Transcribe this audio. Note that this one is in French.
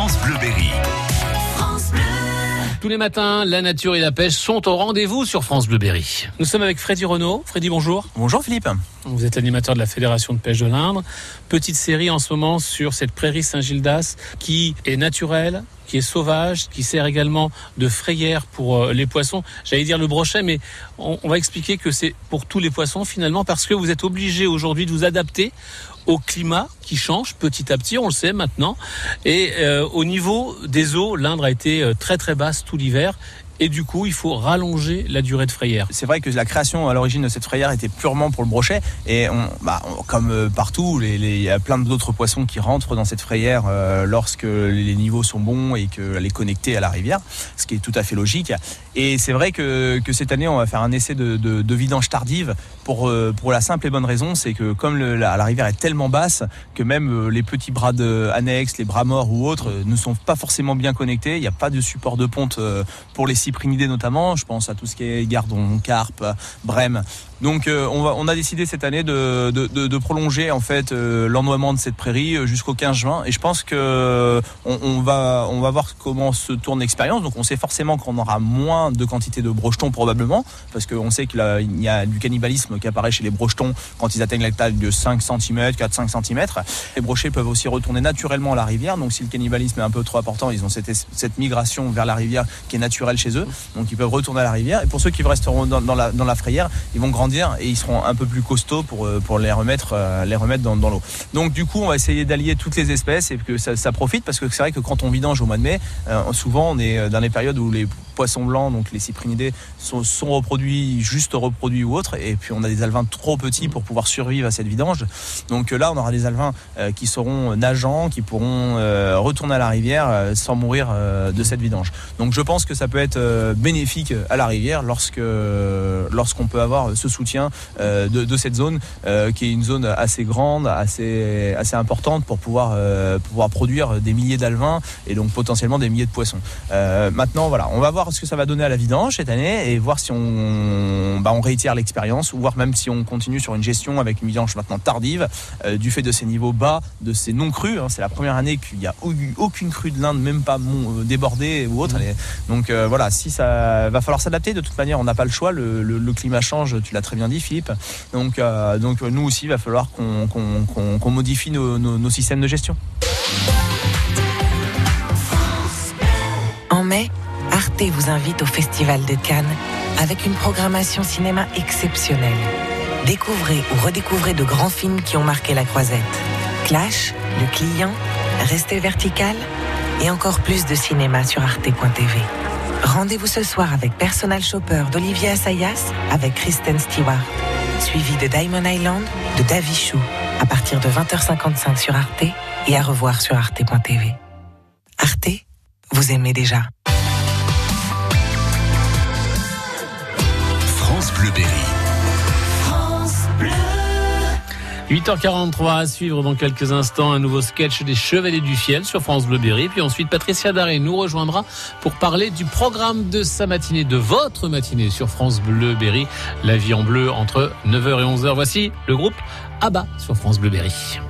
France Bleu Berry. Tous les matins, la nature et la pêche sont au rendez-vous sur France Bleu Berry. Nous sommes avec Freddy Renaud. Freddy, bonjour. Bonjour Philippe. Vous êtes animateur de la Fédération de pêche de l'Indre. Petite série en ce moment sur cette prairie Saint-Gildas qui est naturelle, qui est sauvage, qui sert également de frayère pour euh, les poissons. J'allais dire le brochet, mais on, va expliquer que c'est pour tous les poissons finalement parce que vous êtes obligé aujourd'hui de vous adapter au climat qui change petit à petit, on le sait maintenant. Et euh, au niveau des eaux, l'Indre a été euh, très très basse tout l'hiver. Et du coup, il faut rallonger la durée de frayère. C'est vrai que la création à l'origine de cette frayère était purement pour le brochet. Et bah, comme euh, partout, il y a plein d'autres poissons qui rentrent dans cette frayère euh, lorsque les niveaux sont bons et qu'elle est connectée à la rivière, ce qui est tout à fait logique. Et c'est vrai que, que cette année, on va faire un essai de, de, de vidange tardive pour, euh, pour la simple et bonne raison, c'est que comme la, rivière est tellement basse que même euh, les petits bras de annexes, les bras morts ou autres, euh, ne sont pas forcément bien connectés. Il n'y a pas de support de ponte pour les cyprinidés notamment. Je pense à tout ce qui est gardon, carpe, brème. Donc on, va, on a décidé cette année de, de, de- prolonger en fait l'ennoiement de cette prairie jusqu'au 15 juin et je pense que on, on va on va voir comment se tourne l'expérience. Donc on sait forcément qu'on aura moins de quantité de brochetons probablement parce qu'on sait qu'il y a du cannibalisme qui apparaît chez les brochetons quand ils atteignent la taille de 5 cm, 4-5 cm. Les brochets peuvent aussi retourner naturellement à la rivière. Donc si le cannibalisme est un peu trop important, ils ont cette, cette migration vers la rivière qui est naturelle chez eux. Donc ils peuvent retourner à la rivière. Et pour ceux qui resteront dans, la, dans la frayère, ils vont grandir et ils seront un peu plus costauds pour, euh, pour les remettre, euh, les remettre dans, dans l'eau. Donc du coup, on va essayer d'allier toutes les espèces et que ça, ça profite parce que c'est vrai que quand on vidange au mois de mai, euh, souvent on est dans les périodes où les poissons blancs, donc les cyprinidés, sont, reproduits, juste reproduits ou autres. Et puis on a des alevins trop petits pour pouvoir survivre à cette vidange. Donc euh, là, on aura des alevins euh, qui seront nageants, qui pourront euh, retourner à la rivière sans mourir de cette vidange. Donc je pense que ça peut être bénéfique à la rivière lorsque lorsqu'on peut avoir ce soutien de, cette zone qui est une zone assez grande, assez assez importante pour pouvoir pouvoir produire des milliers d'alevins et donc potentiellement des milliers de poissons. Maintenant, voilà, on va voir ce que ça va donner à la vidange cette année et voir si on bah, on réitère l'expérience ou voir même si on continue sur une gestion avec une vidange maintenant tardive euh, du fait de ces niveaux bas, de ces non crus. hein. c'est la première année qu'il n'y a eu aucune crue de l'Inde, même pas mon- euh, débordée ou autre. Est- Donc euh, voilà, si ça va falloir s'adapter. De toute manière, on n'a pas le choix. Le, le- le climat change. Tu l'as très bien dit, Philippe. Donc euh, donc nous aussi, il va falloir qu'on qu'on modifie nos, nos- nos systèmes de gestion. En mai, Arte vous invite au Festival de Cannes avec une programmation cinéma exceptionnelle. Découvrez ou redécouvrez de grands films qui ont marqué la croisette. Clash, Le Client, Restez vertical et encore plus de cinéma sur arte.tv. Rendez-vous ce soir avec Personal Shopper d'Olivier Assayas avec Kristen Stewart, suivi de Diamond Island de Davy Chou à partir de 20h55 sur Arte et à revoir sur arte.tv. Arte, vous aimez déjà. France Bleu Berry. 8h43 à suivre dans quelques instants un nouveau sketch des Chevaliers du Fiel sur France Bleu Berry. Puis ensuite, Patricia Daré nous rejoindra pour parler du programme de sa matinée, de votre matinée sur France Bleu Berry. La vie en bleu entre 9h et 11h. Voici le groupe ABBA sur France Bleu Berry.